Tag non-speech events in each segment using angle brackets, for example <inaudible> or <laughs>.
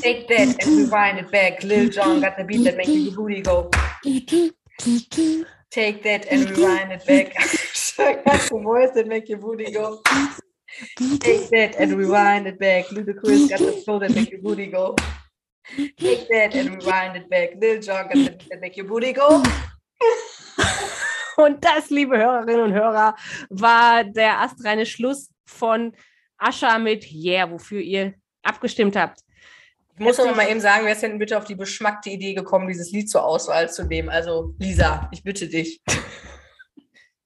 Take that and rewind it back. Lil Jon got the beat that makes your booty go. Take that and rewind it back. <laughs> got the voice that make your booty go. Take that and rewind it back. Ludacris got the flow that make your booty go. Take that and rewind it back. Lil Jon got the beat that make your booty go. Und das, liebe Hörerinnen und Hörer, war der astreine Schluss von Ascha mit Yeah, wofür ihr abgestimmt habt. Ich muss aber mal eben sagen, wer ist denn bitte auf die beschmackte Idee gekommen, dieses Lied zur Auswahl zu nehmen? Also, Lisa, ich bitte dich. <laughs>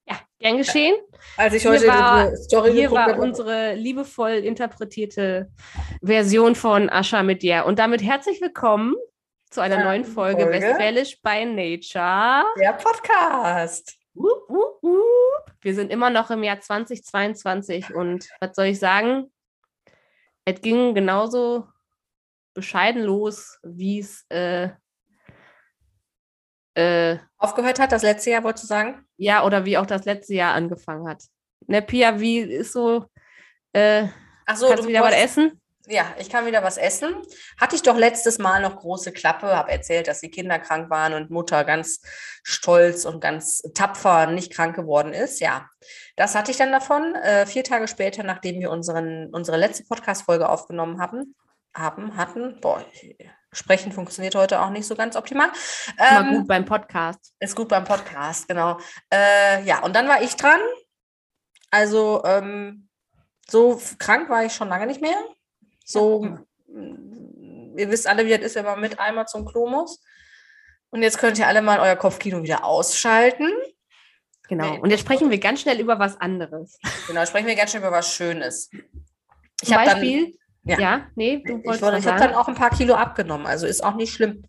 Ja, gern geschehen. Als ich Hier heute war- diese Story Hier war habe, unsere liebevoll interpretierte Version von Ascha mit Yeah. Und damit herzlich willkommen zu einer neuen Folge, Folge. Westfälisch by Nature. der Podcast. Wup, wup, wup. Wir sind immer noch im Jahr 2022 und was soll ich sagen? Es ging genauso bescheiden los, wie es äh, äh, Aufgehört hat, das letzte Jahr, wolltest du sagen? ja oder wie auch das letzte Jahr angefangen hat. Ne, Pia, wie ist so? Äh, Ach so, kannst du wieder was essen? Ja, ich kann wieder was essen. Hatte ich doch letztes Mal noch große Klappe, habe erzählt, dass die Kinder krank waren und Mutter ganz stolz und ganz tapfer nicht krank geworden ist. Ja, das hatte ich dann davon. Äh, vier Tage später, nachdem wir unseren, unsere letzte Podcast-Folge aufgenommen haben, haben, hatten, boah, sprechen funktioniert heute auch nicht so ganz optimal. Mal Ähm, gut beim Podcast. ist gut beim Podcast, genau. Äh, ja, und dann war ich dran. Also, ähm, so krank war ich schon lange nicht mehr. So, ihr wisst alle, wie das ist, wenn man mit einmal zum Klo muss. Und jetzt könnt ihr alle mal euer Kopfkino wieder ausschalten. Genau. Und jetzt sprechen wir ganz schnell über was anderes. Genau, sprechen wir ganz schön über was Schönes. Ich Zum habe dann, Beispiel, ja. ja. nee, du ich, wolltest wollte- was ich habe dann auch ein paar Kilo abgenommen, also ist auch nicht schlimm.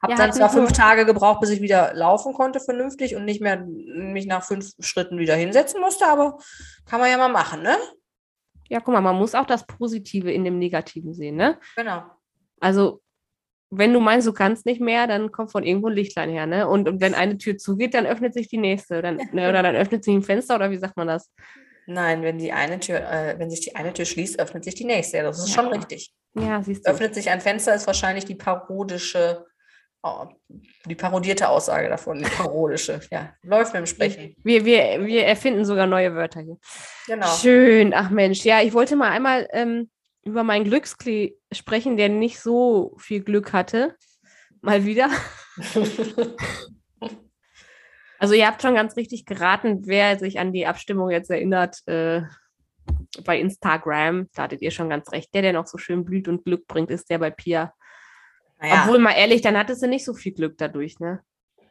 Habe Ja, dann hat zwar fünf Tage gebraucht, bis ich wieder laufen konnte vernünftig und nicht mehr mich nach fünf Schritten wieder hinsetzen musste, aber kann man ja mal machen, ne? Ja, guck mal, man muss auch das Positive in dem Negativen sehen, ne? Genau. Also, wenn du meinst, du kannst nicht mehr, dann kommt von irgendwo ein Lichtlein her, ne? Und, und wenn <laughs> eine Tür zugeht, dann öffnet sich die nächste. Dann, ne, oder dann öffnet sich ein Fenster, oder wie sagt man das? Nein, wenn die eine Tür, äh, wenn sich die eine Tür schließt, öffnet sich die nächste. Ja, das ist Ja. schon richtig. Ja, siehst du. Öffnet sich ein Fenster, ist wahrscheinlich die parodische, oh, die parodierte Aussage davon. Die parodische, ja. Läuft mit dem Sprechen. <laughs> Wir, wir, wir erfinden sogar neue Wörter hier. Genau. Schön, ach Mensch. Ja, ich wollte mal einmal ähm, über meinen Glücksklee sprechen, der nicht so viel Glück hatte. Mal wieder. <laughs> Also ihr habt schon ganz richtig geraten, wer sich an die Abstimmung jetzt erinnert äh, bei Instagram. Da hattet ihr schon ganz recht. Der, der noch so schön blüht und Glück bringt, ist der bei Pia. Naja, Obwohl, mal ehrlich, dann hattest du nicht so viel Glück dadurch, ne?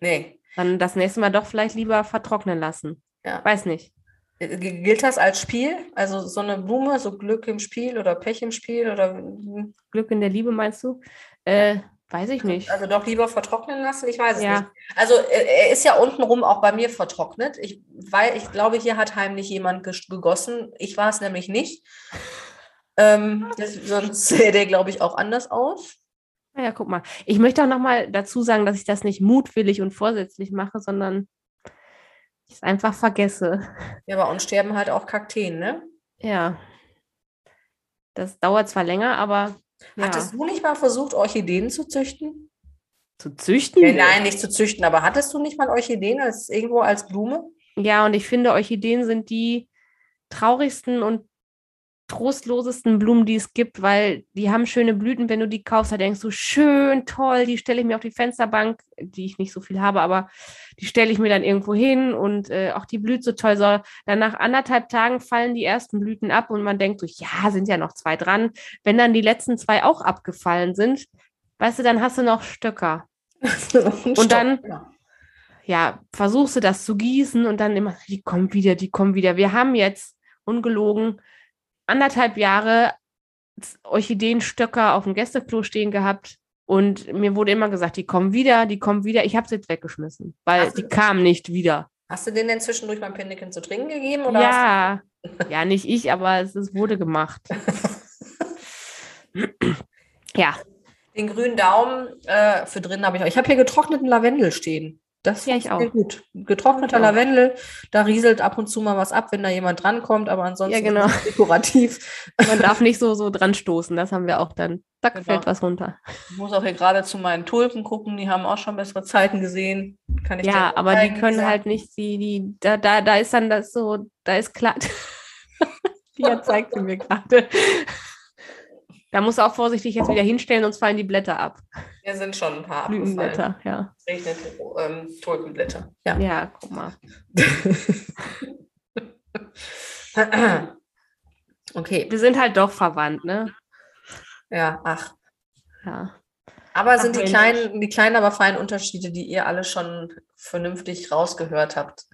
nee. Dann das nächste Mal doch vielleicht lieber vertrocknen lassen. Ja. Weiß nicht. G- Gilt das als Spiel? Also so eine Blume, so Glück im Spiel oder Pech im Spiel oder Glück in der Liebe, meinst du? Äh, weiß ich nicht. also doch lieber vertrocknen lassen? Ich weiß es Ja. nicht. Also äh, er ist ja untenrum auch bei mir vertrocknet. Ich, weil ich glaube, hier hat heimlich jemand gegossen. Ich war es nämlich nicht. Ähm, das, sonst <laughs> sähe der, glaube ich, auch anders aus. Naja, guck mal. Ich möchte auch noch mal dazu sagen, dass ich das nicht mutwillig und vorsätzlich mache, sondern ich es einfach vergesse. Ja, bei uns sterben halt auch Kakteen, ne? Ja. Das dauert zwar länger, aber ja. Hattest du nicht mal versucht, Orchideen zu züchten? zu züchten? Nee, nein, nicht zu züchten, aber hattest du nicht mal Orchideen als irgendwo als Blume? Ja, und ich finde, Orchideen sind die traurigsten und trostlosesten Blumen, die es gibt, weil die haben schöne Blüten. Wenn du die kaufst, da denkst du, schön, toll, die stelle ich mir auf die Fensterbank, die ich nicht so viel habe, aber die stelle ich mir dann irgendwo hin und äh, auch die blüht so toll. So, dann nach anderthalb Tagen fallen die ersten Blüten ab und man denkt so, ja, sind ja noch zwei dran. Wenn dann die letzten zwei auch abgefallen sind, weißt du, dann hast du noch Stöcker. <laughs> und dann- ja, versuchst du das zu gießen und dann immer, die kommen wieder, die kommen wieder. Wir haben jetzt ungelogen anderthalb Jahre Orchideenstöcker auf dem Gästeklo stehen gehabt und mir wurde immer gesagt, die kommen wieder, die kommen wieder. Ich habe sie jetzt weggeschmissen, weil Hast die kamen nicht wieder. Hast du denen denn zwischendurch mal Pinnekin zu trinken gegeben? Oder Ja, ja, nicht ich, aber es, es wurde gemacht. <laughs> ja, Den grünen Daumen äh, für drin habe ich auch. Ich habe hier getrockneten Lavendel stehen. Das Ja, ich funktioniert gut. Getrockneter auch. Lavendel, da rieselt ab und zu mal was ab, wenn da jemand drankommt, aber ansonsten Ja, genau. ist es dekorativ. <laughs> Man darf nicht so, so dran stoßen. Das haben wir auch dann. Zack, Genau. fällt was runter. Ich muss auch hier gerade zu meinen Tulpen gucken, die haben auch schon bessere Zeiten gesehen. Kann ich Ja, aber die können Lisa. halt nicht, die, die, da, da, da ist dann das so, da ist klar. Pia <laughs> zeigt sie mir gerade. Da musst du auch vorsichtig jetzt wieder hinstellen, sonst fallen die Blätter ab. Hier sind schon ein paar. Blütenblätter, ja. Es regnet ähm, Tulpenblätter. Ja. Ja, guck mal. <laughs> okay, Wir sind halt doch verwandt, ne? ja, ach. Ja. Aber Ach, sind die kleinen, die kleinen, aber feinen Unterschiede, die ihr alle schon vernünftig rausgehört habt.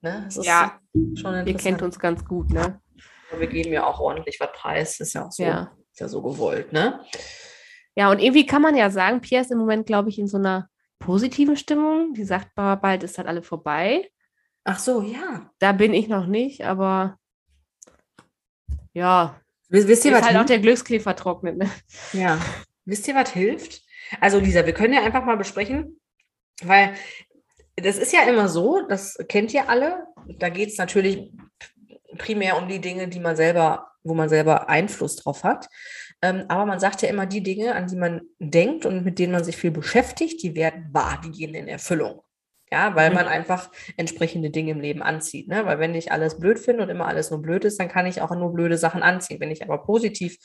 Ne? Das ist Ja. schon Ihr kennt uns ganz gut, ne? Wir geben ja auch ordentlich was preis. Ist ja auch so, Ja. Ja so gewollt, ne? Ja, und irgendwie kann man ja sagen, Pia ist im Moment, glaube ich, in so einer positiven Stimmung. Die sagt, "Boah, bald ist halt alle vorbei. Ach so, ja. Da bin ich noch nicht, aber ja, Wisst, wisst ihr, ist was halt auch hilft? der Glückskäfer trocknet. Ne? Ja. Wisst ihr, was hilft? Also, Lisa, wir können ja einfach mal besprechen, weil das ist ja immer so, das kennt ihr alle. Da geht es natürlich primär um die Dinge, die man selber, wo man selber Einfluss drauf hat. Ähm, aber man sagt ja immer, die Dinge, an die man denkt und mit denen man sich viel beschäftigt, die werden wahr, die gehen in Erfüllung. Ja, weil Mhm. man einfach entsprechende Dinge im Leben anzieht. Ne? Weil wenn ich alles blöd finde und immer alles nur blöd ist, dann kann ich auch nur blöde Sachen anziehen. Wenn ich aber positiv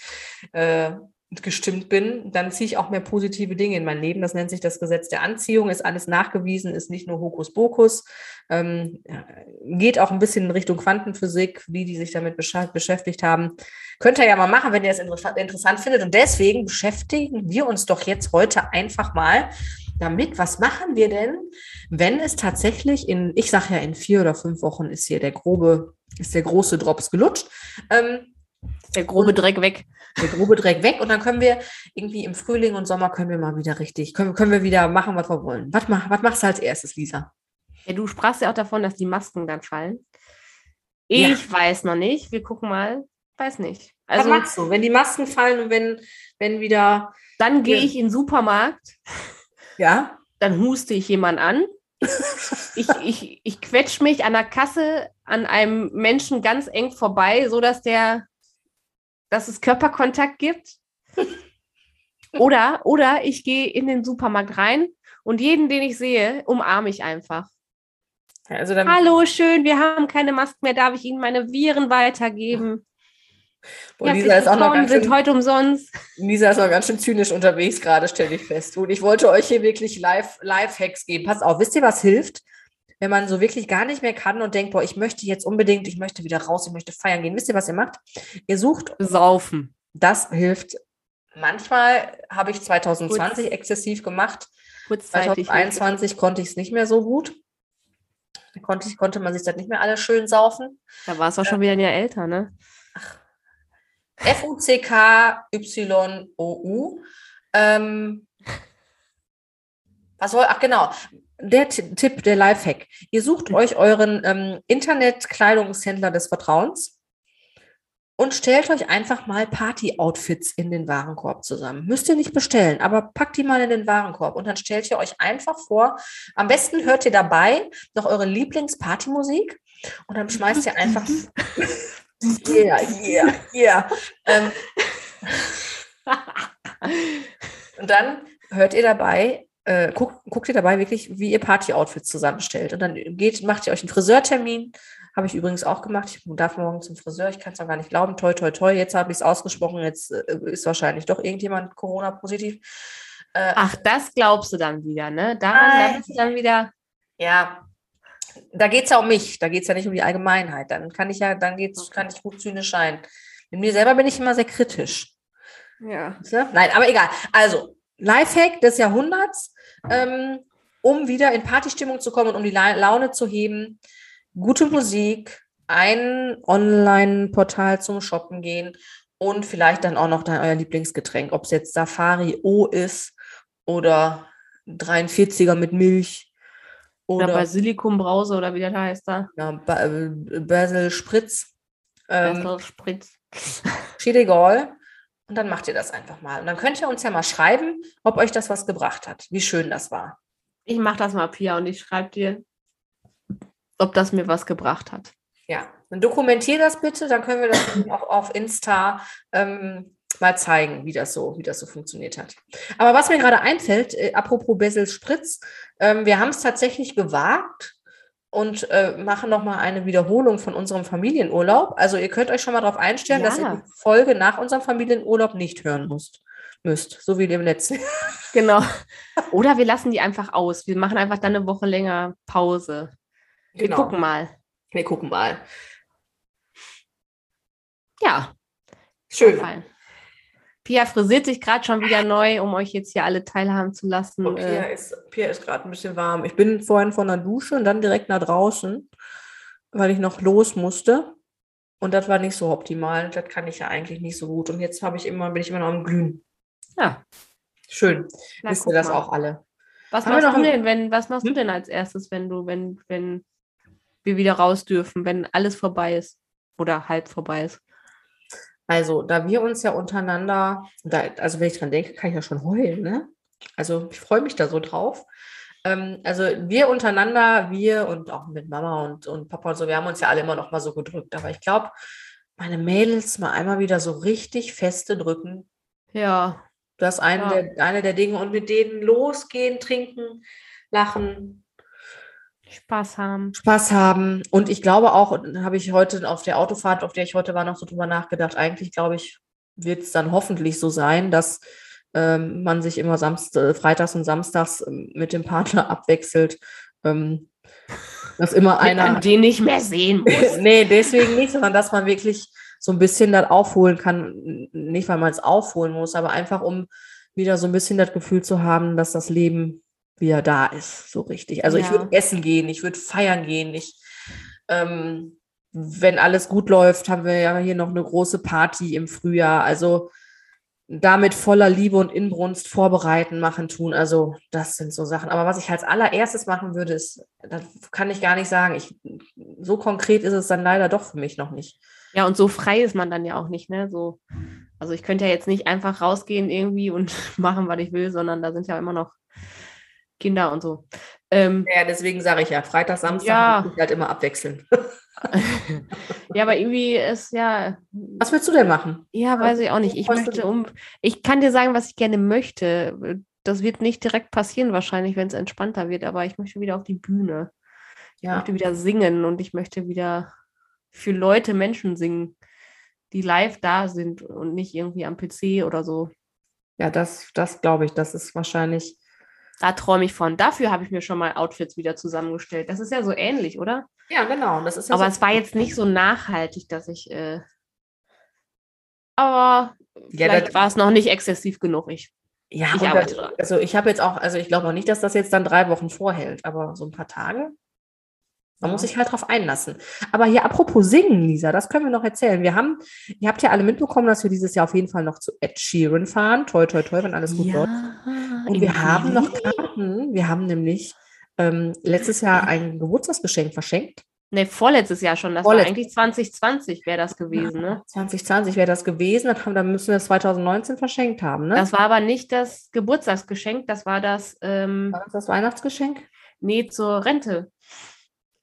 äh, gestimmt bin, dann ziehe ich auch mehr positive Dinge in mein Leben. Das nennt sich das Gesetz der Anziehung, ist alles nachgewiesen, ist nicht nur Hokuspokus, ähm, geht auch ein bisschen in Richtung Quantenphysik, wie die sich damit beschäftigt haben. Könnt ihr ja mal machen, wenn ihr es interessa- interessant findet. Und deswegen beschäftigen wir uns doch jetzt heute einfach mal damit, was machen wir denn, wenn es tatsächlich in, ich sage ja, in vier oder fünf Wochen ist hier der grobe, ist der große Drops gelutscht. Ähm, Der grobe Dreck weg. der grobe Dreck weg und dann können wir irgendwie im Frühling und Sommer können wir mal wieder richtig, können, können wir wieder machen, was wir wollen. Was, mach, was machst du als erstes, Lisa? Ja, du sprachst ja auch davon, dass die Masken dann fallen. Ja. Ich weiß noch nicht. Wir gucken mal. Weiß nicht. was Also machst du, wenn die Masken fallen und wenn, wenn wieder, dann gehe Ja. ich in den Supermarkt, ja? dann huste ich jemanden an. Ich, <laughs> ich, ich quetsch mich an der Kasse an einem Menschen ganz eng vorbei, so dass der, dass es Körperkontakt gibt. <laughs> Oder, oder ich gehe in den Supermarkt rein und jeden, den ich sehe, umarme ich einfach. Also Hallo, schön, wir haben keine Masken mehr. Darf ich Ihnen meine Viren weitergeben? boah, Lisa ist auch noch ganz sind schön, heute umsonst. Lisa ist noch ganz schön zynisch unterwegs gerade, stelle ich fest. Und ich wollte euch hier wirklich live, Live-Hacks geben. Passt auf, wisst ihr, was hilft? Wenn man so wirklich gar nicht mehr kann und denkt, boah, ich möchte jetzt unbedingt, ich möchte wieder raus, ich möchte feiern gehen. Wisst ihr, was ihr macht? Ihr sucht Saufen. Das hilft. Manchmal habe ich 2020 exzessiv gemacht. Kurzzeitig. 2021 konnte ich es nicht mehr so gut. Da konnte, ich, konnte man sich das nicht mehr alles schön saufen. Da war es auch schon wieder ein Jahr älter, ne? F-U-C-K-Y-O-U. Ähm, was soll, ach genau, der Ti- Tipp, der Lifehack. Ihr sucht euch euren ähm, Internet-Kleidungshändler des Vertrauens und stellt euch einfach mal Party-Outfits in den Warenkorb zusammen. Müsst ihr nicht bestellen, aber packt die mal in den Warenkorb und dann stellt ihr euch einfach vor, am besten hört ihr dabei noch eure Lieblings-Partymusik und dann schmeißt ihr einfach <laughs> Yeah, yeah, yeah. Ähm, <laughs> und dann hört ihr dabei, äh, guckt, guckt ihr dabei wirklich, wie ihr Party-Outfits zusammenstellt. Und dann geht, macht ihr euch einen Friseurtermin. Habe ich übrigens auch gemacht. Ich darf morgen zum Friseur. Ich kann es noch gar nicht glauben. Toi, toi, toi. Jetzt habe ich es ausgesprochen. Jetzt äh, ist wahrscheinlich doch irgendjemand Corona-positiv. Äh, Ach, das glaubst du dann wieder, ne? Daran da bist du dann wieder. Ja, da geht es ja um mich, da geht es ja nicht um die Allgemeinheit. Dann kann ich ja, dann geht's, kann ich gut zynisch sein. Mit mir selber bin ich immer sehr kritisch. Ja. Nein, aber egal. Also, Lifehack des Jahrhunderts, ähm, um wieder in Partystimmung zu kommen und um die La Laune zu heben. Gute Musik, ein Online-Portal zum Shoppen gehen und vielleicht dann auch noch dein, euer Lieblingsgetränk, ob es jetzt Safari O ist oder 43er mit Milch Oder oder Basilikumbrause oder wie das heißt da. ja, ba äh, Basil Spritz. Ähm, Basil Spritz. egal. Und dann macht ihr das einfach mal. Und dann könnt ihr uns ja mal schreiben, ob euch das was gebracht hat, wie schön das war. Ich mache das mal, Pia, und ich schreibe dir, ob das mir was gebracht hat. Ja, dann dokumentier das bitte, dann können wir das <clears throat> auch auf Insta ähm, mal zeigen, wie das so, wie das so funktioniert hat. Aber was mir gerade einfällt, äh, apropos Bessels Spritz, ähm, wir haben es tatsächlich gewagt und äh, machen nochmal eine Wiederholung von unserem Familienurlaub. Also ihr könnt euch schon mal darauf einstellen, Ja. dass ihr die Folge nach unserem Familienurlaub nicht hören müsst. Müsst, so wie dem letzten. <laughs> Genau. Oder wir lassen die einfach aus. Wir machen einfach dann eine Woche länger Pause. Wir Genau. gucken mal. Wir gucken mal. Ja, Schön. fein. Pia frisiert sich gerade schon wieder neu, um euch jetzt hier alle teilhaben zu lassen. Und Pia Äh, ist, Pia ist gerade ein bisschen warm. Ich bin vorhin von der Dusche und dann direkt nach draußen, weil ich noch los musste. Und das war nicht so optimal. Das kann ich ja eigentlich nicht so gut. Und jetzt habe ich immer, bin ich immer noch am Glühen. ja, Schön. na, Wisst ihr das mal. auch alle? Was Haben machst du denn, wenn, was machst du Hm? denn als erstes, wenn du, wenn, wenn wir wieder raus dürfen, wenn alles vorbei ist? Oder halb vorbei ist? Also, da wir uns ja untereinander, da, also wenn ich dran denke, kann ich ja schon heulen, ne? Also, ich freue mich da so drauf. Ähm, also, wir untereinander, wir und auch mit Mama und, und Papa und so, wir haben uns ja alle immer noch mal so gedrückt. Aber ich glaube, meine Mädels mal einmal wieder so richtig feste drücken, Ja, das ist eine, Ja. der, eine der Dinge und mit denen losgehen, trinken, lachen, Spaß haben. Spaß haben. Und ich glaube auch, habe ich heute auf der Autofahrt, auf der ich heute war, noch so drüber nachgedacht, eigentlich glaube ich, wird es dann hoffentlich so sein, dass ähm, man sich immer Samst äh, freitags und samstags ähm, mit dem Partner <laughs> abwechselt. Ähm, dass immer Einer, einer. den nicht mehr sehen <laughs> muss. nee, deswegen nicht, sondern dass man wirklich so ein bisschen das aufholen kann. Nicht, weil man es aufholen muss, aber einfach, um wieder so ein bisschen das Gefühl zu haben, dass das Leben wieder da ist, so richtig. Also ich Ja. würde essen gehen, ich würde feiern gehen, ich, ähm, wenn alles gut läuft, haben wir ja hier noch eine große Party im Frühjahr. Also damit voller Liebe und Inbrunst vorbereiten, machen, tun. Also das sind so Sachen. Aber was ich als allererstes machen würde, ist, das kann ich gar nicht sagen. Ich, so konkret ist es dann leider doch für mich noch nicht. Ja, und so frei ist man dann ja auch nicht, ne? So, also ich könnte ja jetzt nicht einfach rausgehen irgendwie und <laughs> machen, was ich will, sondern da sind ja immer noch Kinder und so. Ähm, Ja, deswegen sage ich ja, Freitag, Samstag Ja. ich halt immer abwechseln. <laughs> ja, aber irgendwie ist ja, Was willst du denn machen? ja, weiß ich auch nicht. Ich möchte um, ich kann dir sagen, was ich gerne möchte. Das wird nicht direkt passieren wahrscheinlich, wenn es entspannter wird, aber ich möchte wieder auf die Bühne. Ich Ja, möchte wieder singen und ich möchte wieder für Leute Menschen singen, die live da sind und nicht irgendwie am PC oder so. ja das, das glaube ich, das ist wahrscheinlich. Da träume ich von. Dafür habe ich mir schon mal Outfits wieder zusammengestellt. Das ist ja so ähnlich, oder? Ja, genau. Das ist ja Aber so, es war jetzt nicht so nachhaltig, dass ich. Äh, aber Ja, vielleicht war es noch nicht exzessiv genug. Ich, ja, ich arbeite das- dran. Also ich habe jetzt auch, also ich glaube noch nicht, dass das jetzt dann drei Wochen vorhält, aber so ein paar Tage. Man muss Ja. sich halt drauf einlassen. Aber hier apropos Singen, Lisa, das können wir noch erzählen. Wir haben, ihr habt ja alle mitbekommen, dass wir dieses Jahr auf jeden Fall noch zu Ed Sheeran fahren. Toi, toi, toi, wenn alles gut läuft. Und wir haben noch? Karten. Wir haben nämlich ähm, letztes Jahr ein Geburtstagsgeschenk verschenkt. Nee, vorletztes Jahr schon. Das Vorletz- war eigentlich 2020 wäre das gewesen, ne? 2020 wäre das gewesen, dann, haben, dann müssen wir es 2019 verschenkt haben, ne? Das war aber nicht das Geburtstagsgeschenk, das war das, ähm, war das das Weihnachtsgeschenk? nee, zur Rente.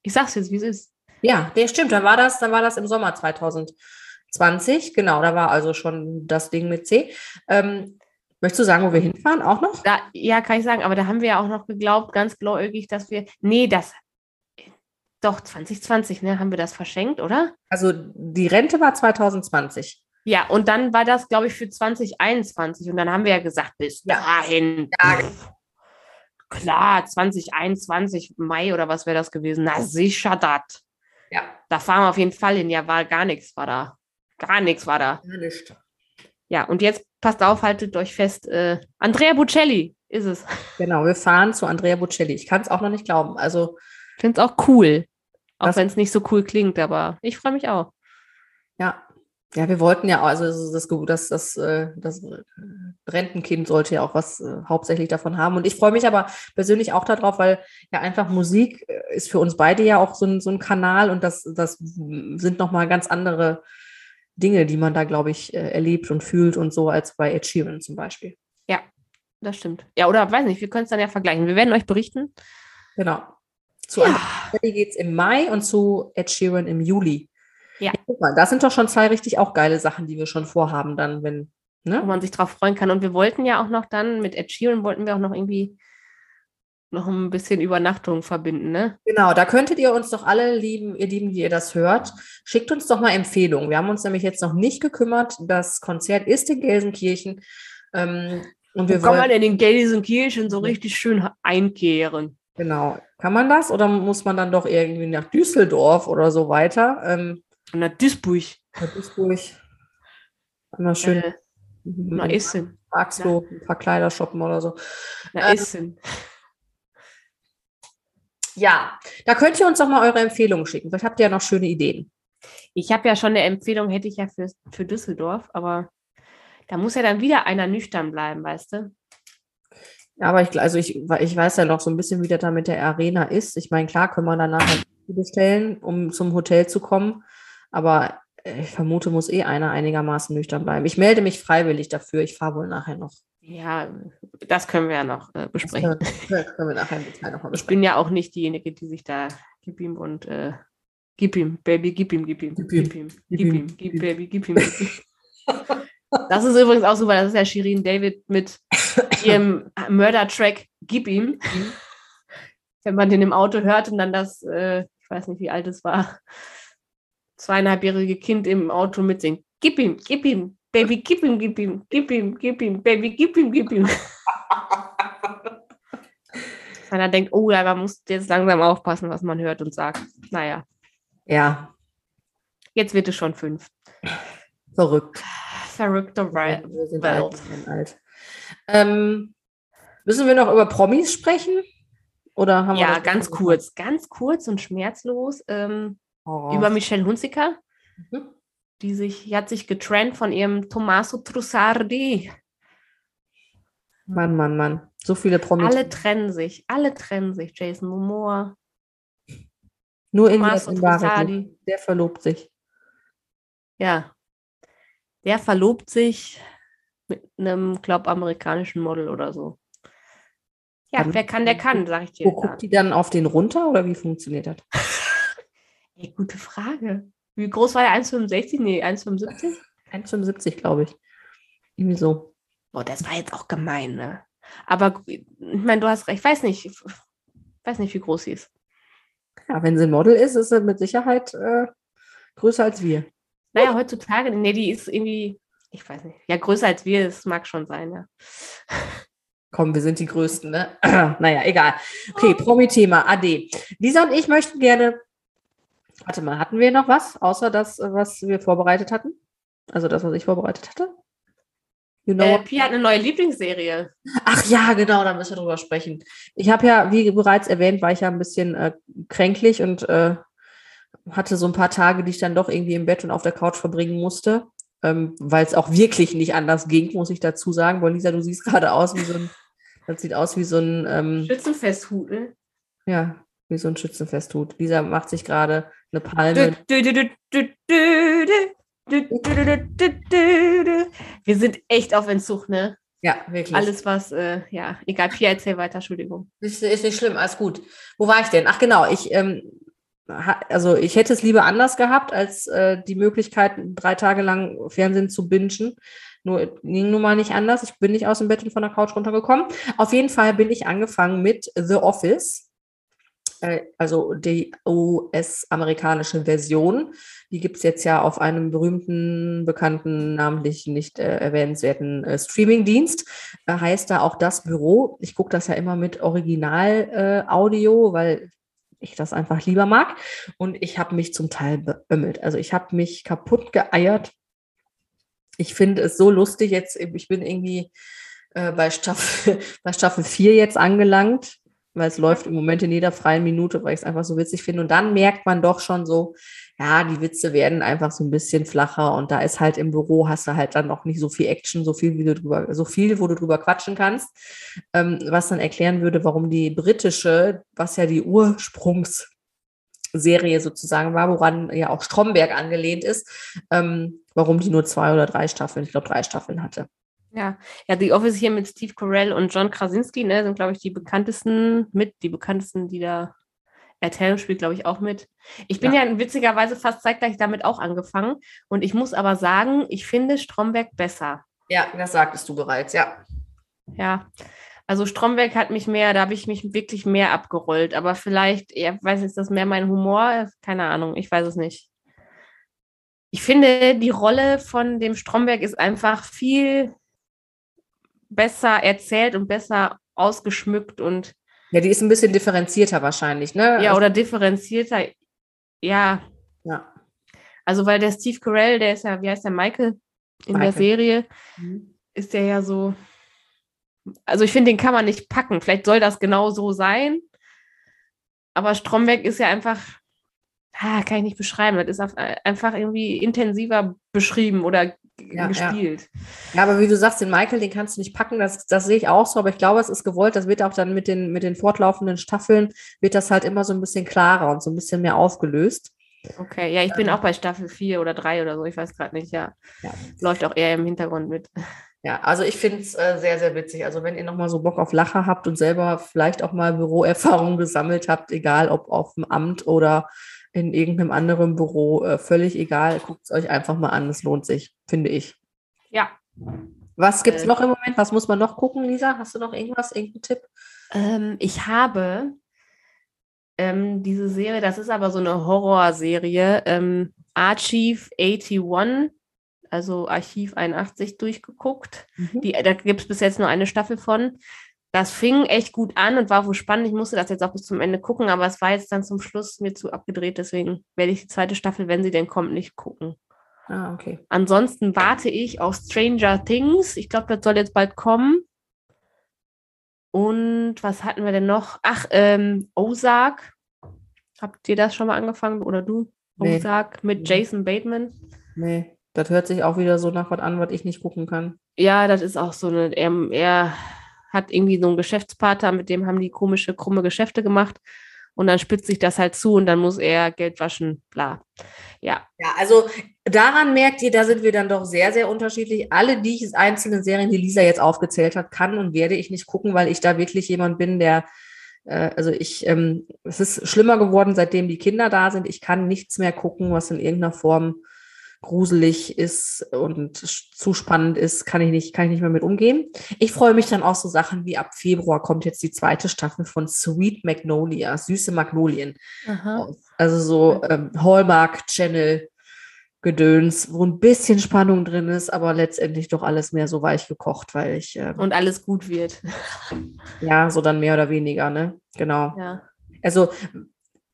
Ich sag's jetzt, wie es ist. Ja, nee, stimmt, dann war das, dann war das im Sommer 2020, genau, da war also schon das Ding mit C. Ähm, möchtest du sagen, wo wir hinfahren? Auch noch? Da, ja, kann ich sagen, aber da haben wir ja auch noch geglaubt, ganz blauäugig, dass wir, nee, das, doch, 2020, ne, haben wir das verschenkt, oder? Also die Rente war 2020. Ja, und dann war das, glaube ich, für 2021. Und dann haben wir ja gesagt, bis Ja. dahin. Ja. Klar, 2021, Mai oder was wäre das gewesen? Na, sicher das. Ja, Da fahren wir auf jeden Fall hin. Ja, war gar nichts, war da. Gar nichts war da. ja nicht. Ja, und jetzt passt auf, haltet euch fest. Äh, Andrea Bocelli ist es. Genau, wir fahren zu Andrea Bocelli. Ich kann es auch noch nicht glauben. Also, Ich finde es auch cool. Auch wenn es nicht so cool klingt, aber ich freue mich auch. ja. Ja, wir wollten ja, auch- also das, das, das, äh, das Rentenkind sollte ja auch was äh, hauptsächlich davon haben. Und ich freue mich aber persönlich auch darauf, weil ja einfach Musik äh, ist für uns beide ja auch so ein, so ein Kanal und das, das sind nochmal ganz andere Dinge, die man da, glaube ich, äh, erlebt und fühlt und so als bei Ed Sheeran zum Beispiel. das stimmt. Ja, oder weiß nicht, wir können es dann ja vergleichen. Wir werden euch berichten. Genau. Zu Ja. ja. geht es im Mai und zu Ed Sheeran im Juli. Ja. Guck mal, das sind doch schon zwei richtig auch geile Sachen, die wir schon vorhaben, dann, wenn, wo ne? man sich drauf freuen kann. Und wir wollten ja auch noch dann mit Ed Sheeran wollten wir auch noch irgendwie noch ein bisschen Übernachtung verbinden, ne? Genau, da könntet ihr uns doch alle lieben, ihr Lieben, die ihr das hört, schickt uns doch mal Empfehlungen. Wir haben uns nämlich jetzt noch nicht gekümmert. Das Konzert ist in Gelsenkirchen. Ähm, und wir Wo kann man in den Gelsenkirchen so richtig schön einkehren? genau, kann man das oder muss man dann doch irgendwie nach Düsseldorf oder so weiter? Ähm, Nach Duisburg. nach Duisburg. Einmal schön Äh, nach Essen. Marxloh, ein paar Kleider shoppen oder so. Nach Ähm, Essen. Ja, da könnt ihr uns doch mal eure Empfehlungen schicken. Vielleicht habt ihr ja noch schöne Ideen. Ich habe ja schon eine Empfehlung, hätte ich ja für, für Düsseldorf, aber da muss ja dann wieder einer nüchtern bleiben, weißt du? Ja, aber ich, also ich, ich weiß ja noch so ein bisschen, wie das da mit der Arena ist. Ich meine, klar können wir dann nachher bestellen, um zum Hotel zu kommen. Aber äh, ich vermute, muss eh einer einigermaßen nüchtern bleiben. Ich melde mich freiwillig dafür. Ich fahre wohl nachher noch. Ja, das können wir ja noch äh, Das besprechen. können, können wir nachher im Detail nochmal Ich besprechen. bin ja auch nicht diejenige, die sich da gib ihm und äh, gib ihm, Baby, gib ihm, gib ihm, Gib gib ihm, gib ihm, gib gib ihm. Baby, gib ihm. Gib <laughs> ihm. Das ist übrigens auch super, das ist ja Shirin David mit <laughs> ihrem Mörder-Track Gib ihm. Wenn man den im Auto hört und dann das, äh, ich weiß nicht, wie alt es war, zweieinhalbjährige Kind im Auto mitsingt. Gib ihm, gib ihm, Baby, gib ihm, gib ihm, gib ihm, gib ihm, Baby, gib ihm, gib ihm. <laughs> Wenn er denkt, oh ja, man muss jetzt langsam aufpassen, was man hört und sagt. Naja, Ja, jetzt wird es schon fünf. verrückt. Verrückte Welt. Wir sind alt. Ähm, müssen wir noch über Promis sprechen? Oder haben Ja, ganz kurz, ganz kurz und schmerzlos ähm, gemacht? über Michelle Hunziker, Mhm. die sich, die hat sich getrennt von ihrem Tommaso Trussardi. Mann, Mann, Mann. So viele Promis. Alle trennen sich, alle trennen sich. Jason Momoa, Nur in Tommaso in. Trussardi. Der verlobt sich. Ja, der verlobt sich mit einem, glaub, amerikanischen Model oder so. Ja, Dann- wer kann, der kann, sag ich dir. Wo guckt die dann auf den runter oder wie funktioniert das? <laughs> Ey, gute Frage. Wie groß war der? 1,65? Nee, 1,75? 1,75 glaube ich. Irgendwie so. Boah, das war jetzt auch gemein, ne? Aber ich meine, du hast recht. Ich weiß nicht, ich weiß nicht, wie groß sie ist. Ja, wenn sie ein Model ist, ist sie mit Sicherheit äh, größer als wir. Naja, heutzutage, nee, die ist irgendwie, ich weiß nicht. Ja, größer als wir, das mag schon sein, ja. <laughs> Komm, wir sind die Größten, ne? <clears throat> naja, egal. Okay, Promi-Thema, AD. Lisa und ich möchten gerne. Warte mal, hatten wir noch was, außer das, was wir vorbereitet hatten? Also das, was ich vorbereitet hatte? You know Äh? Pia hat eine neue Lieblingsserie. Ach ja, genau, da müssen wir drüber sprechen. Ich habe ja, wie bereits erwähnt, war ich ja ein bisschen äh, kränklich und äh, hatte so ein paar Tage, die ich dann doch irgendwie im Bett und auf der Couch verbringen musste, ähm, weil es auch wirklich nicht anders ging, muss ich dazu sagen. Boah, Lisa, du siehst gerade aus wie so ein, das sieht aus wie so ein, ähm, Schützenfesthut, ne? ja, wie so ein Schützenfest tut. Lisa macht sich gerade eine Palme. Wir sind echt auf Entzug, ne? Ja, wirklich. Alles, was, äh, ja, egal, Pia, erzähl weiter, Entschuldigung. Ist, ist nicht schlimm, alles gut. Wo war ich denn? Ach genau, ich, ähm, also ich hätte es lieber anders gehabt, als äh, die Möglichkeit, drei Tage lang Fernsehen zu bingen. Nur ging nun mal nicht anders. Ich bin nicht aus dem Bett und von der Couch runtergekommen. Auf jeden Fall bin ich angefangen mit The Office. Äh, also die US-amerikanische Version. Die gibt es jetzt ja auf einem berühmten, bekannten, namentlich nicht äh, erwähnenswerten äh, Streaming-Dienst. Äh, heißt da auch das Büro. Ich gucke das ja immer mit Original-Audio, weil ich das einfach lieber mag. Und ich habe mich zum Teil beömmelt. Also ich habe mich kaputt geeiert. Ich finde es so lustig jetzt. Ich bin irgendwie äh, bei, Staffel, <laughs> bei Staffel 4 jetzt angelangt, weil es läuft im Moment in jeder freien Minute, weil ich es einfach so witzig finde. Und dann merkt man doch schon so, ja, die Witze werden einfach so ein bisschen flacher und da ist halt im Büro hast du halt dann noch nicht so viel Action, so viel, wie du drüber, so viel, wo du drüber quatschen kannst, ähm, was dann erklären würde, warum die britische, was ja die Ursprungsserie sozusagen war, woran ja auch Stromberg angelehnt ist, ähm, warum die nur zwei oder drei Staffeln, ich glaube drei Staffeln hatte. Ja, ja, The Office hier mit Steve Carell und John Krasinski, ne, sind, glaube ich, die bekanntesten mit, die bekanntesten, die da Ertel spielt, glaube ich, auch mit. Ich bin ja. ja. witzigerweise fast zeitgleich damit auch angefangen. Und ich muss aber sagen, ich finde Stromberg besser. Ja, das sagtest du bereits, ja. Ja. Also Stromberg hat mich mehr, da habe ich mich wirklich mehr abgerollt. Aber vielleicht, ja, weiß nicht, ist das mehr mein Humor? Keine Ahnung, ich weiß es nicht. Ich finde, die Rolle von dem Stromberg ist einfach viel besser erzählt und besser ausgeschmückt und ja, die ist ein bisschen differenzierter wahrscheinlich, ne? Ja, also oder differenzierter. Ja. Ja. Also, weil der Steve Carell, der ist ja, wie heißt der, Michael in Michael. der Serie, mhm. ist der ja so. Also, ich finde, den kann man nicht packen. Vielleicht soll das genau so sein. Aber Stromberg ist ja einfach, ah, kann ich nicht beschreiben. Das ist einfach irgendwie intensiver beschrieben oder ja, gespielt. Ja. ja. aber wie du sagst, den Michael, den kannst du nicht packen, das, das sehe ich auch so, aber ich glaube, es ist gewollt, das wird auch dann mit den, mit den fortlaufenden Staffeln, wird das halt immer so ein bisschen klarer und so ein bisschen mehr aufgelöst. Okay, ja, ich bin auch bei Staffel 4 oder 3 oder so, ich weiß gerade nicht, ja. ja. Läuft auch eher im Hintergrund mit. Ja, also ich finde es äh, sehr, sehr witzig. Also wenn ihr nochmal so Bock auf Lacher habt und selber vielleicht auch mal Büroerfahrung gesammelt habt, egal ob auf dem Amt oder in irgendeinem anderen Büro, äh, völlig egal. Guckt es euch einfach mal an, es lohnt sich, finde ich. Ja. Was gibt es äh, noch im Moment? Was muss man noch gucken, Lisa? Hast du noch irgendwas, irgendeinen Tipp? Ähm, ich habe ähm, diese Serie, das ist aber so eine Horrorserie, ähm, Archive 81, also Archiv 81 durchgeguckt. Mhm. Die, da gibt es bis jetzt nur eine Staffel von das fing echt gut an und war wohl spannend. Ich musste das jetzt auch bis zum Ende gucken, aber es war jetzt dann zum Schluss mir zu abgedreht. Deswegen werde ich die zweite Staffel, wenn sie denn kommt, nicht gucken. Ah, okay. Ansonsten warte ich auf Stranger Things. Ich glaube, das soll jetzt bald kommen. Und was hatten wir denn noch? Ach, ähm, Ozark. Habt ihr das schon mal angefangen oder du? Nee. Ozark mit Jason Bateman. Nee, das hört sich auch wieder so nach was an, was ich nicht gucken kann. Ja, das ist auch so eine, er, er hat irgendwie so einen Geschäftspartner, mit dem haben die komische, krumme Geschäfte gemacht. Und dann spitzt sich das halt zu und dann muss er Geld waschen, bla. Ja. Ja, also daran merkt ihr, da sind wir dann doch sehr, sehr unterschiedlich. Alle die einzelnen Serien, die Lisa jetzt aufgezählt hat, kann und werde ich nicht gucken, weil ich da wirklich jemand bin, der äh, also ich, ähm, es ist schlimmer geworden, seitdem die Kinder da sind. Ich kann nichts mehr gucken, was in irgendeiner Form gruselig ist und zu spannend ist, kann ich nicht, kann ich nicht mehr mit umgehen. Ich freue mich dann auch so Sachen wie ab Februar kommt jetzt die zweite Staffel von Sweet Magnolia, süße Magnolien. Aha. Also so ähm, Hallmark Channel Gedöns, wo ein bisschen Spannung drin ist, aber letztendlich doch alles mehr so weich gekocht, weil ich. Äh, und alles gut wird. ja, so dann mehr oder weniger, ne? Genau. Ja. Also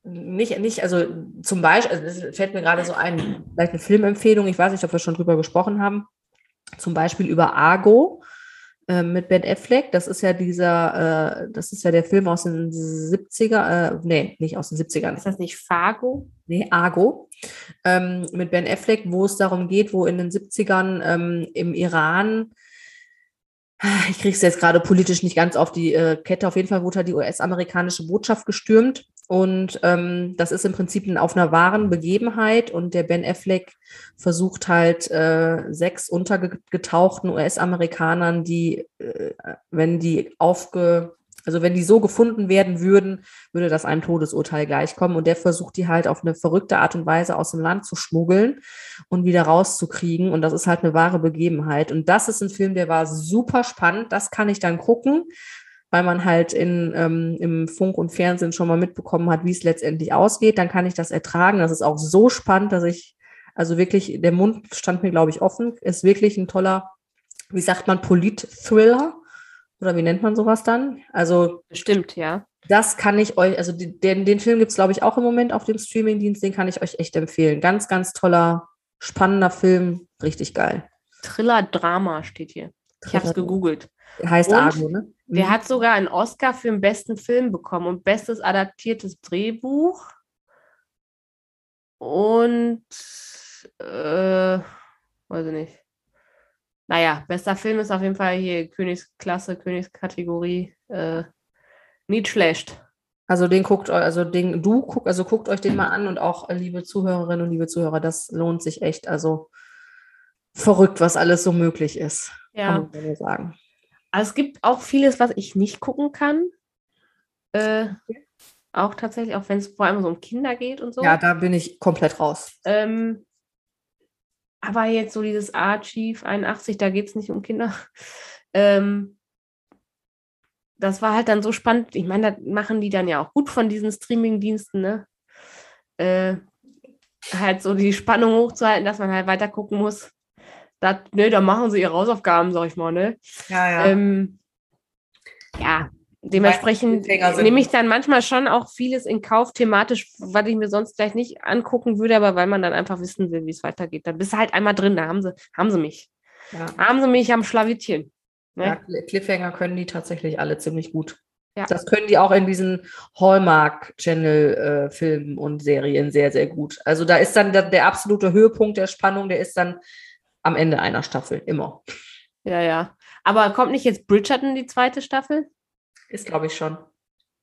nicht, nicht, also zum Beispiel, also das fällt mir gerade so ein, vielleicht eine Filmempfehlung, ich weiß nicht, ob wir schon drüber gesprochen haben, zum Beispiel über Argo äh, mit Ben Affleck. Das ist ja dieser, äh, das ist ja der Film aus den 70er, äh, nee, nicht aus den 70ern. Ist das nicht Fargo? Nee, Argo. Ähm, mit Ben Affleck, wo es darum geht, wo in den 70ern ähm, im Iran ich kriege es jetzt gerade politisch nicht ganz auf die äh, Kette. Auf jeden Fall wurde die US-amerikanische Botschaft gestürmt und ähm, das ist im Prinzip auf einer wahren Begebenheit. Und der Ben Affleck versucht halt äh, sechs untergetauchten US-Amerikanern, die, äh, wenn die aufge, also wenn die so gefunden werden würden, würde das einem Todesurteil gleichkommen. Und der versucht die halt auf eine verrückte Art und Weise aus dem Land zu schmuggeln und wieder rauszukriegen. Und das ist halt eine wahre Begebenheit. Und das ist ein Film, der war super spannend. Das kann ich dann gucken weil man halt in, ähm, im Funk und Fernsehen schon mal mitbekommen hat, wie es letztendlich ausgeht, dann kann ich das ertragen. Das ist auch so spannend, dass ich, also wirklich, der Mund stand mir, glaube ich, offen. Ist wirklich ein toller, wie sagt man, Polit-Thriller. Oder wie nennt man sowas dann? Also. Stimmt, ja. Das kann ich euch, also den, den Film gibt es, glaube ich, auch im Moment auf dem Streamingdienst, den kann ich euch echt empfehlen. Ganz, ganz toller, spannender Film, richtig geil. Thriller-Drama steht hier. Ich habe es gegoogelt. Heißt und Argo, ne? Der mhm. hat sogar einen Oscar für den besten Film bekommen und bestes adaptiertes Drehbuch. Und äh, weiß ich nicht. Naja, bester Film ist auf jeden Fall hier Königsklasse, Königskategorie. Äh, nicht schlecht. Also den guckt euch, also den, du guckt, also guckt euch den mal an und auch liebe Zuhörerinnen und liebe Zuhörer, das lohnt sich echt. Also verrückt, was alles so möglich ist. Ja. Kann man sagen. Also es gibt auch vieles, was ich nicht gucken kann. Äh, auch tatsächlich, auch wenn es vor allem so um Kinder geht und so. Ja, da bin ich komplett raus. Ähm, aber jetzt so dieses Archive 81, da geht es nicht um Kinder. Ähm, das war halt dann so spannend. Ich meine, das machen die dann ja auch gut von diesen Streaming-Diensten, ne? Äh, halt so die Spannung hochzuhalten, dass man halt weiter gucken muss. Das, ne, da machen sie ihre Hausaufgaben, sag ich mal, ne? Ja, ja. Ähm, ja, dementsprechend nehme ich dann manchmal schon auch vieles in Kauf, thematisch, was ich mir sonst vielleicht nicht angucken würde, aber weil man dann einfach wissen will, wie es weitergeht. Dann bist du halt einmal drin, da haben sie, haben sie mich. ja. Haben sie mich am Schlawittchen. Ne? Ja, Cl- Cliffhanger können die tatsächlich alle ziemlich gut. Ja. Das können die auch in diesen Hallmark-Channel-Filmen und Serien sehr, sehr gut. Also da ist dann der, der absolute Höhepunkt der Spannung, der ist dann am Ende einer Staffel, immer. Ja, ja. Aber kommt nicht jetzt Bridgerton die zweite Staffel? Ist, glaube ich, schon.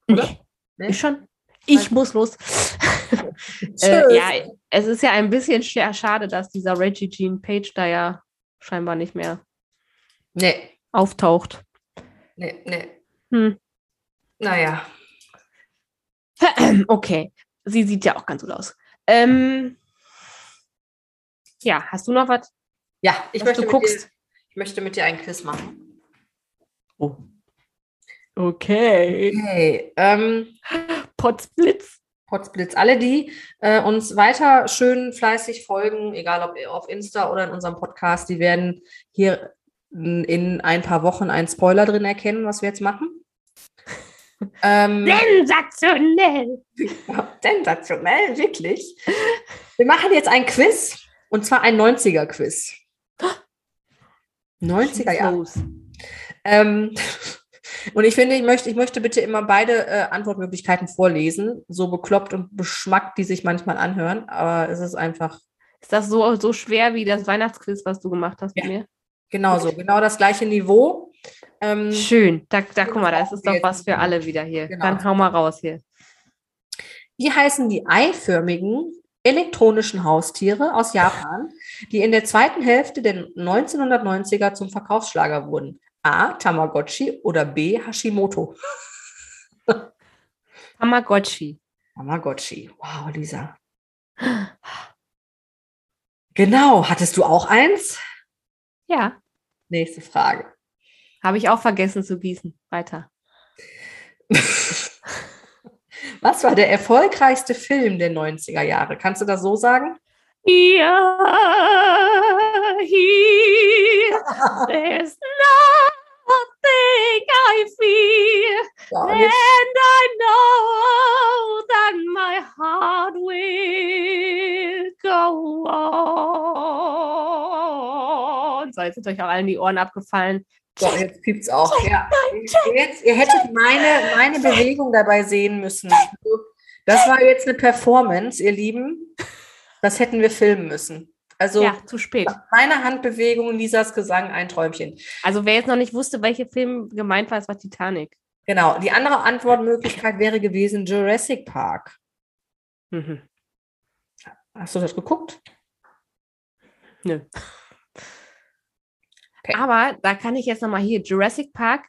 Oder? Nee. Nee? Ich schon. Ich muss los. <laughs> äh, ja, es ist ja ein bisschen sch- schade, dass dieser Reggie Jean Page da ja scheinbar nicht mehr Nee, auftaucht. nee, nee. Hm. Naja. <clears throat> Okay, sie sieht ja auch ganz gut aus. Ähm, ja, hast du noch was? Ja, ich möchte, du mit guckst. dir, ich möchte mit dir einen Quiz machen. Oh. Okay. Okay, ähm, Potzblitz. Potzblitz. Alle, die äh, uns weiter schön fleißig folgen, egal ob auf Insta oder in unserem Podcast, die werden hier in- in ein paar Wochen einen Spoiler drin erkennen, was wir jetzt machen. <laughs> Ähm, Sensationell. <laughs> sensationell, wirklich. Wir machen jetzt ein Quiz und zwar ein 90er-Quiz. 90er Jahre. Ähm, <laughs> und ich finde, ich möchte, ich möchte bitte immer beide äh, Antwortmöglichkeiten vorlesen, so bekloppt und beschmackt, die sich manchmal anhören, aber es ist einfach Ist das so, so schwer wie das Weihnachtsquiz, was du gemacht hast Ja. mit mir? genauso, genau das gleiche Niveau. Ähm, Schön. Da, da guck mal, das ist doch was für alle wieder hier. Genau. Dann hau mal raus hier. wie heißen die eiförmigen elektronischen Haustiere aus Japan, die in der zweiten Hälfte der 1990er zum Verkaufsschlager wurden? A. Tamagotchi oder B. Hashimoto? Tamagotchi. Tamagotchi. Wow, Lisa. Genau, hattest du auch eins? Ja, Nächste Frage. habe ich auch vergessen zu gießen. Weiter. <laughs> Was war der erfolgreichste Film der 90er Jahre? Kannst du das so sagen? Ja, here, <laughs> there's nothing I feel, Ja, and I know that my heart will go on. So, jetzt sind euch auch allen die Ohren abgefallen. So, jetzt piept's auch. Ja. Jetzt, ihr hättet meine, meine Bewegung dabei sehen müssen. Also, Das war jetzt eine Performance, ihr Lieben. Das hätten wir filmen müssen. Also Ja, zu spät. meine Handbewegung, Lisas Gesang, ein Träumchen. Also wer jetzt noch nicht wusste, welcher Film gemeint war, es war Titanic. Genau. Die andere Antwortmöglichkeit wäre gewesen Jurassic Park. Mhm. Hast du das geguckt? Nö. Okay. Aber da kann ich jetzt nochmal hier, Jurassic Park,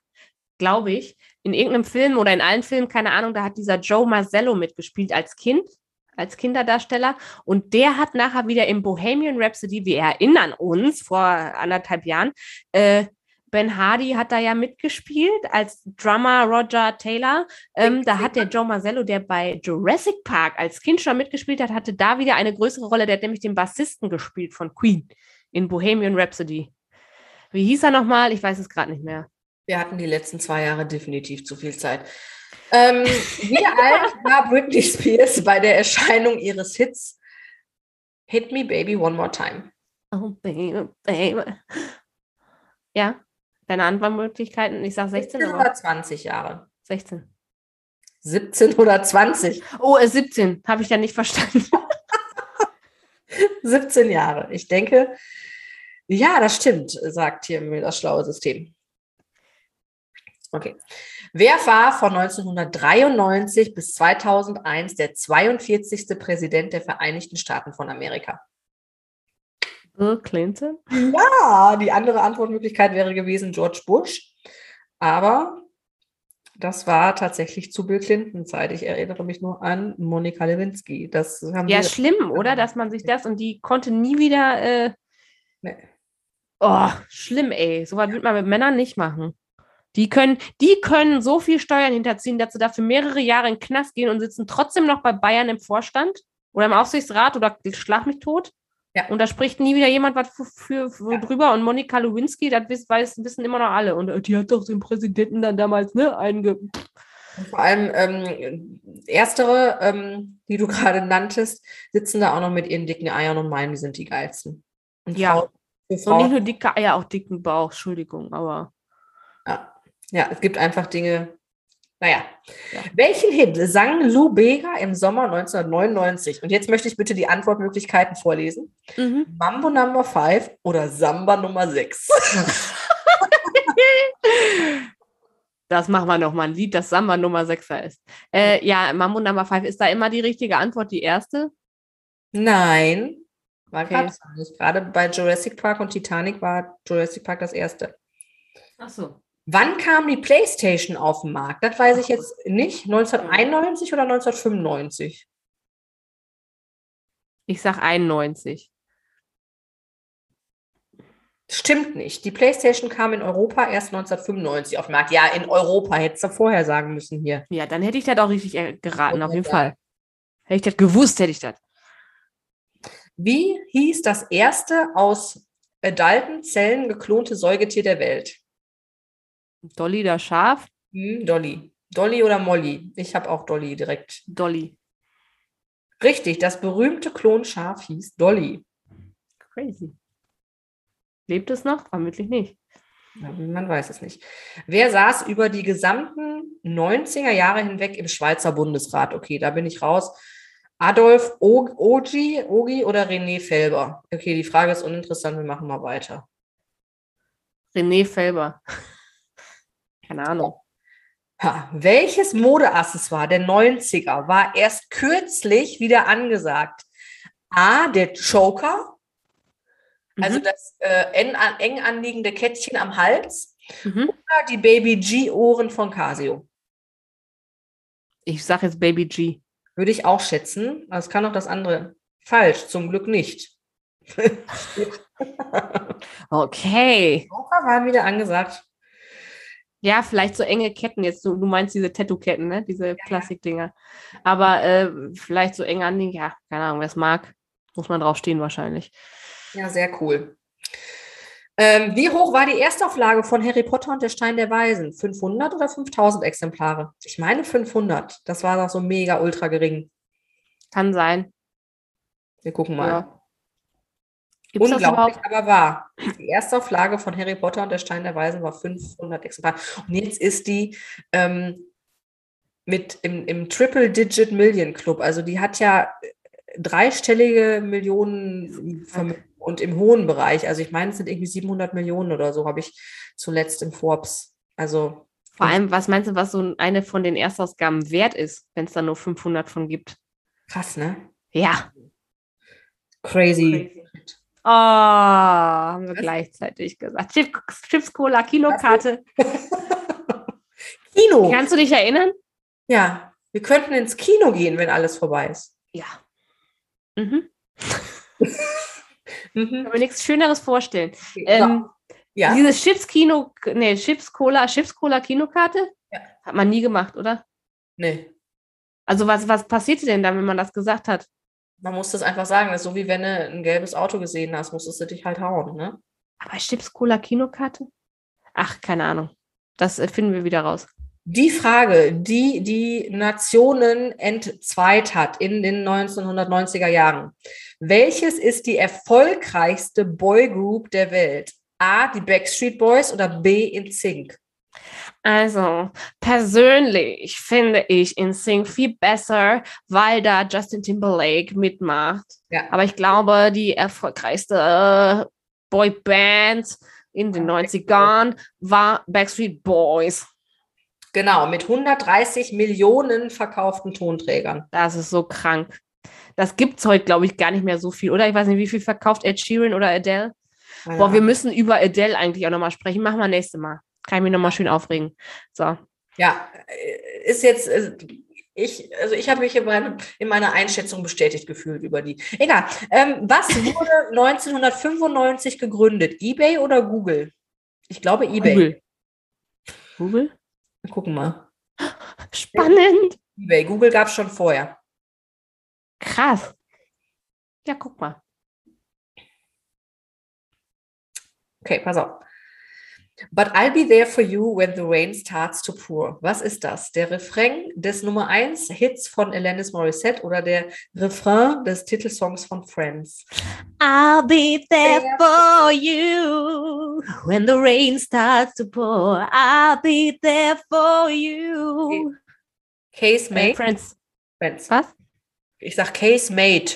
glaube ich, in irgendeinem Film oder in allen Filmen, keine Ahnung, da hat dieser Joe Marcello mitgespielt als Kind, als Kinderdarsteller. Und der hat nachher wieder im Bohemian Rhapsody, wir erinnern uns, vor anderthalb Jahren, äh, Ben Hardy hat da ja mitgespielt als Drummer Roger Taylor. Ähm, da hat der Joe Marcello, der bei Jurassic Park als Kind schon mitgespielt hat, hatte da wieder eine größere Rolle. Der hat nämlich den Bassisten gespielt von Queen in Bohemian Rhapsody. Wie hieß er nochmal? Ich weiß es gerade nicht mehr. Wir hatten die letzten zwei Jahre definitiv zu viel Zeit. Ähm, wie <laughs> alt war Britney Spears bei der Erscheinung ihres Hits Hit Me Baby One More Time? Oh, baby, baby. Ja, deine Antwortmöglichkeiten. Ich sage 16, 16 aber oder 20 Jahre? 16. 17 oder 20? Oh, äh, 17. Habe ich ja nicht verstanden. <laughs> 17 Jahre. Ich denke, ja, das stimmt, sagt hier mir das schlaue System. Okay. Wer war von 1993 bis 2001 der 42. Präsident der Vereinigten Staaten von Amerika? Bill Clinton? Ja, die andere Antwortmöglichkeit wäre gewesen George Bush. Aber das war tatsächlich zu Bill Clinton Zeit. Ich erinnere mich nur an Monika Lewinsky. Das haben Ja, schlimm, oder? Dass man sich das und die konnte nie wieder. Äh, Nee. Oh, schlimm, ey. So was wird man mit Männern nicht machen. Die können, die können so viel Steuern hinterziehen, dass sie dafür mehrere Jahre in den Knast gehen und sitzen trotzdem noch bei Bayern im Vorstand oder im Aufsichtsrat oder schlag mich tot. Ja. Und da spricht nie wieder jemand was für, für, Ja. drüber. Und Monika Lewinsky, das weiß, wissen immer noch alle. Und äh, die hat doch den Präsidenten dann damals, ne, einge. Und vor allem ähm, erstere, ähm, die du gerade nanntest, sitzen da auch noch mit ihren dicken Eiern und meinen, die sind die geilsten. Und Ja. Frauen, Und nicht nur dicke Eier, auch dicken Bauch, Entschuldigung, aber. ja. ja, es gibt einfach Dinge. Naja, Ja. welchen Hit sang Lou Bega im Sommer 1999? Und jetzt möchte ich bitte die Antwortmöglichkeiten vorlesen. Mhm. Mambo Number 5 oder Samba Nummer 6? <laughs> Das machen wir noch mal ein Lied, das Samba Nummer 6er ist. Äh, ja, Mambo Number 5 ist da immer die richtige Antwort, die erste. Nein, war Okay. gerade nicht. Gerade bei Jurassic Park und Titanic war Jurassic Park das erste. Ach so. Wann kam die PlayStation auf den Markt? Das weiß ich jetzt nicht. 1991 oder 1995? Ich sag 91. Stimmt nicht. Die PlayStation kam in Europa erst 1995 auf den Markt. Ja, in Europa hättest du vorher sagen müssen hier. Ja, dann hätte ich das auch richtig geraten, auf jeden Ja. Fall. Hätte ich das gewusst, hätte ich das. Wie hieß das erste aus adulten Zellen geklonte Säugetier der Welt? Dolly das Schaf? Hm, Dolly. Dolly oder Molly? Ich habe auch Dolly direkt. Dolly. Richtig, das berühmte Klonschaf hieß Dolly. Crazy. Lebt es noch? Vermutlich nicht. Ja, Man weiß es nicht. Wer saß über die gesamten 90er Jahre hinweg im Schweizer Bundesrat? Okay, da bin ich raus. Adolf O- Ogi, Ogi oder René Felber? Okay, die Frage ist uninteressant, wir machen mal weiter. René Felber. <laughs> Keine Ahnung. Ha, welches Modeaccessoire der 90er war erst kürzlich wieder angesagt? A, der Choker, also Mhm. das äh, eng, eng anliegende Kettchen am Hals, Mhm. oder die Baby G-Ohren von Casio. Ich sag jetzt Baby G. Würde ich auch schätzen. Das kann auch das andere. Falsch, zum Glück nicht. <laughs> Okay. Joker waren wieder angesagt. Ja, vielleicht so enge Ketten jetzt. Du, du meinst diese Tattoo-Ketten, ne? Diese Plastikdinger. Aber äh, vielleicht so eng an ja, keine Ahnung, wer es mag, muss man drauf stehen wahrscheinlich. Ja, sehr cool. Ähm, wie hoch war die Erstauflage von Harry Potter und der Stein der Weisen? 500 oder 5000 Exemplare? Ich meine 500. Das war doch so mega ultra gering. Kann sein. Wir gucken mal. Ja. Unglaublich, aber wahr. Die Erstauflage von Harry Potter und der Stein der Weisen war 500 Exemplare. Und jetzt ist die ähm, mit im, im Triple-Digit Million Club. Also die hat ja dreistellige Millionen und im hohen Bereich. Also ich meine, es sind irgendwie 700 Millionen oder so, habe ich zuletzt im Forbes. Also Vor allem, was meinst du, was so eine von den Erstausgaben wert ist, wenn es da nur 500 von gibt? krass, ne? Ja. Crazy. Oh, haben wir Was? gleichzeitig gesagt. Chips, Chips Cola, Kinokarte. <laughs> Kino. Kannst du dich erinnern? Ja, wir könnten ins Kino gehen, wenn alles vorbei ist. Ja. Mhm. <laughs> Mhm. Kann mir nichts Schöneres vorstellen. So, Ähm, ja. Diese Chips Kino, nee, Chips Cola, Chips Cola Kinokarte? Ja. Hat man nie gemacht, oder? Nee. Also was, was passierte denn dann, wenn man das gesagt hat? Man muss das einfach sagen. Das ist so wie wenn du ein gelbes Auto gesehen hast, musstest du dich halt hauen, ne? Aber Chips Cola Kinokarte? Ach, keine Ahnung. Das äh, finden wir wieder raus. Die Frage, die die Nationen entzweit hat in den 1990er Jahren. Welches ist die erfolgreichste Boygroup der Welt? A, die Backstreet Boys oder B, in Sync? Also, persönlich finde ich InSync viel besser, weil da Justin Timberlake mitmacht. Ja. Aber ich glaube, die erfolgreichste äh, Boyband in den Ja, 90ern war Backstreet Boys. Genau, mit 130 Millionen verkauften Tonträgern. Das ist so krank. Das gibt es heute, glaube ich, gar nicht mehr so viel, oder? Ich weiß nicht, wie viel verkauft Ed Sheeran oder Adele? Ja. Boah, wir müssen über Adele eigentlich auch nochmal sprechen. Machen wir nächstes Mal. Kann ich mich nochmal schön aufregen. So. Ja, äh, ist jetzt, äh, ich, also ich habe mich in, meinem, in meiner Einschätzung bestätigt gefühlt über die. Egal. Ähm, was wurde <laughs> 1995 gegründet? eBay oder Google? Ich glaube eBay. Google. Google? Wir gucken mal. Spannend. eBay. Google gab es schon vorher. Krass. Ja, guck mal. Okay, pass auf. But I'll be there for you when the rain starts to pour. Was ist das? Der Refrain des Nummer 1 Hits von Alanis Morissette oder der Refrain des Titelsongs von Friends? I'll be there for you when the rain starts to pour. I'll be there for you. Case Made? Friends. Friends. Was? Ich sag Case Made.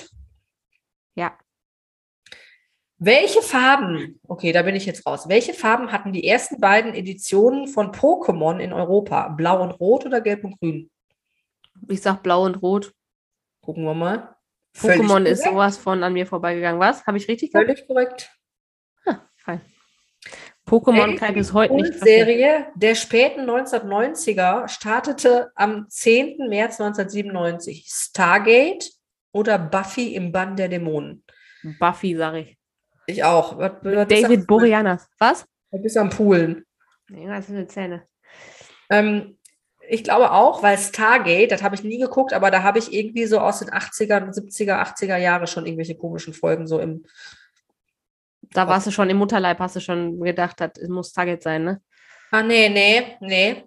Welche Farben, okay, da bin ich jetzt raus. Welche Farben hatten die ersten beiden Editionen von Pokémon in Europa? Blau und Rot oder Gelb und Grün? Ich sag blau und rot. Gucken wir mal. Pokémon ist sowas von an mir vorbeigegangen. Was? Habe ich richtig gesagt? Völlig korrekt. Ah, fein. Pokémon kann ich bis heute nicht. fassen. Serie der späten 1990er startete am 10. März 1997. Stargate oder Buffy im Bann der Dämonen? Buffy, sag ich. Ich auch. Was, was David Boreanaz. Was? was bist am Poolen. Nee, das sind Zähne. Ähm, ich glaube auch, weil Stargate, das habe ich nie geguckt, aber da habe ich irgendwie so aus den 80er, 70er, 80er Jahre schon irgendwelche komischen Folgen so im. Da warst du schon im Mutterleib, hast du schon gedacht, das muss Target sein, ne? Ah, nee, nee, nee.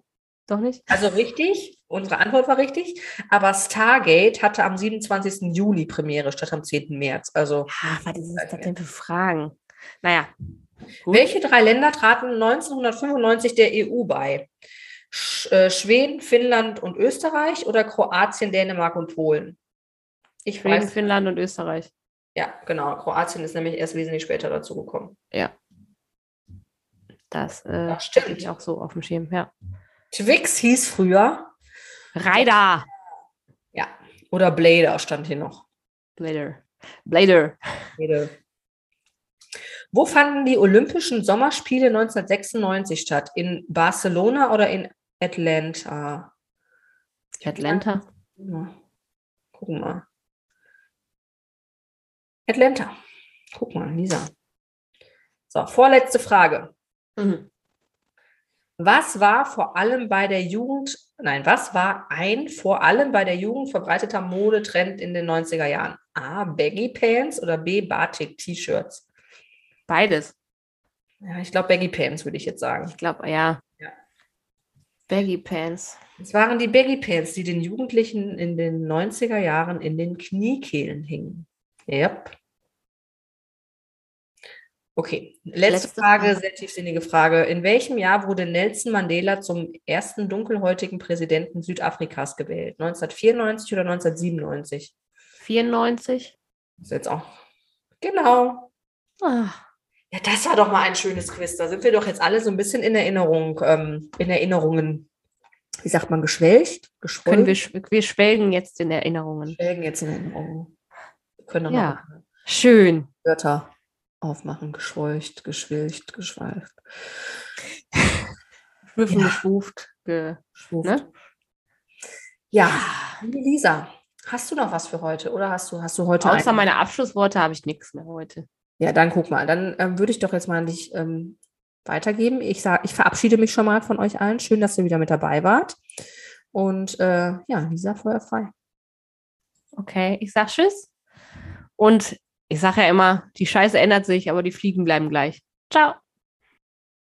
Doch nicht? Also richtig, unsere Antwort war richtig, aber Stargate hatte am 27. Juli Premiere statt am 10. März. Also Ah, was ist das denn für Fragen? Naja. Gut. Welche drei Länder traten 1995 der EU bei? Sch äh, Schweden, Finnland und Österreich oder Kroatien, Dänemark und Polen? Ich Schweden, weiß. Finnland und Österreich. Ja, genau. Kroatien ist nämlich erst wesentlich später dazu gekommen. Das äh, Das stimmt. ich auch so auf dem Schirm, ja. Twix hieß früher Reider. oder Blader stand hier noch. Blader. Blader. Jede. Wo fanden die Olympischen Sommerspiele 1996 statt? In Barcelona oder in Atlanta? Atlanta. Ja. Gucken mal. Atlanta. Guck mal, Lisa. So, vorletzte Frage. Mhm. Was war vor allem bei der Jugend, nein, was war ein vor allem bei der Jugend verbreiteter Modetrend in den 90er Jahren? A. Baggy Pants oder B. Batik T-Shirts? Beides. Ja, ich glaube Baggy Pants, würde ich jetzt sagen. Ich glaube, ja. Ja. Baggy Pants. Es waren die Baggy Pants, die den Jugendlichen in den 90er Jahren in den Kniekehlen hingen. Yep. Okay, letzte, Letzte Frage, Frage. sehr tiefsinnige Frage. In welchem Jahr wurde Nelson Mandela zum ersten dunkelhäutigen Präsidenten Südafrikas gewählt? 1994 oder 1997? 94. Das ist jetzt auch. Genau. Ah, Ja, das war doch mal ein schönes Quiz. Da sind wir doch jetzt alle so ein bisschen in Erinnerung, ähm, in Erinnerungen, wie sagt man, geschwelgt? können wir, wir schwelgen jetzt in Erinnerungen. Schwelgen jetzt in Erinnerungen. Wir können Ja. noch Schön. Wörter aufmachen. Geschwolcht, geschwilcht, geschweift. <laughs> Schwiffen, Ja. geschwuft. Ge Schwuft. Ne? Ja, Lisa, hast du noch was für heute? Oder hast du, hast du heute Außer ein- meine Abschlussworte habe ich nichts mehr heute. Ja, dann guck mal. Dann ähm, würde ich doch jetzt mal an dich ähm, weitergeben. Ich sag, ich verabschiede mich schon mal von euch allen. Schön, dass ihr wieder mit dabei wart. Und äh, ja, Lisa, Feuer frei. Okay, ich sag Tschüss. Und ich sage ja immer, die Scheiße ändert sich, aber die Fliegen bleiben gleich. Ciao.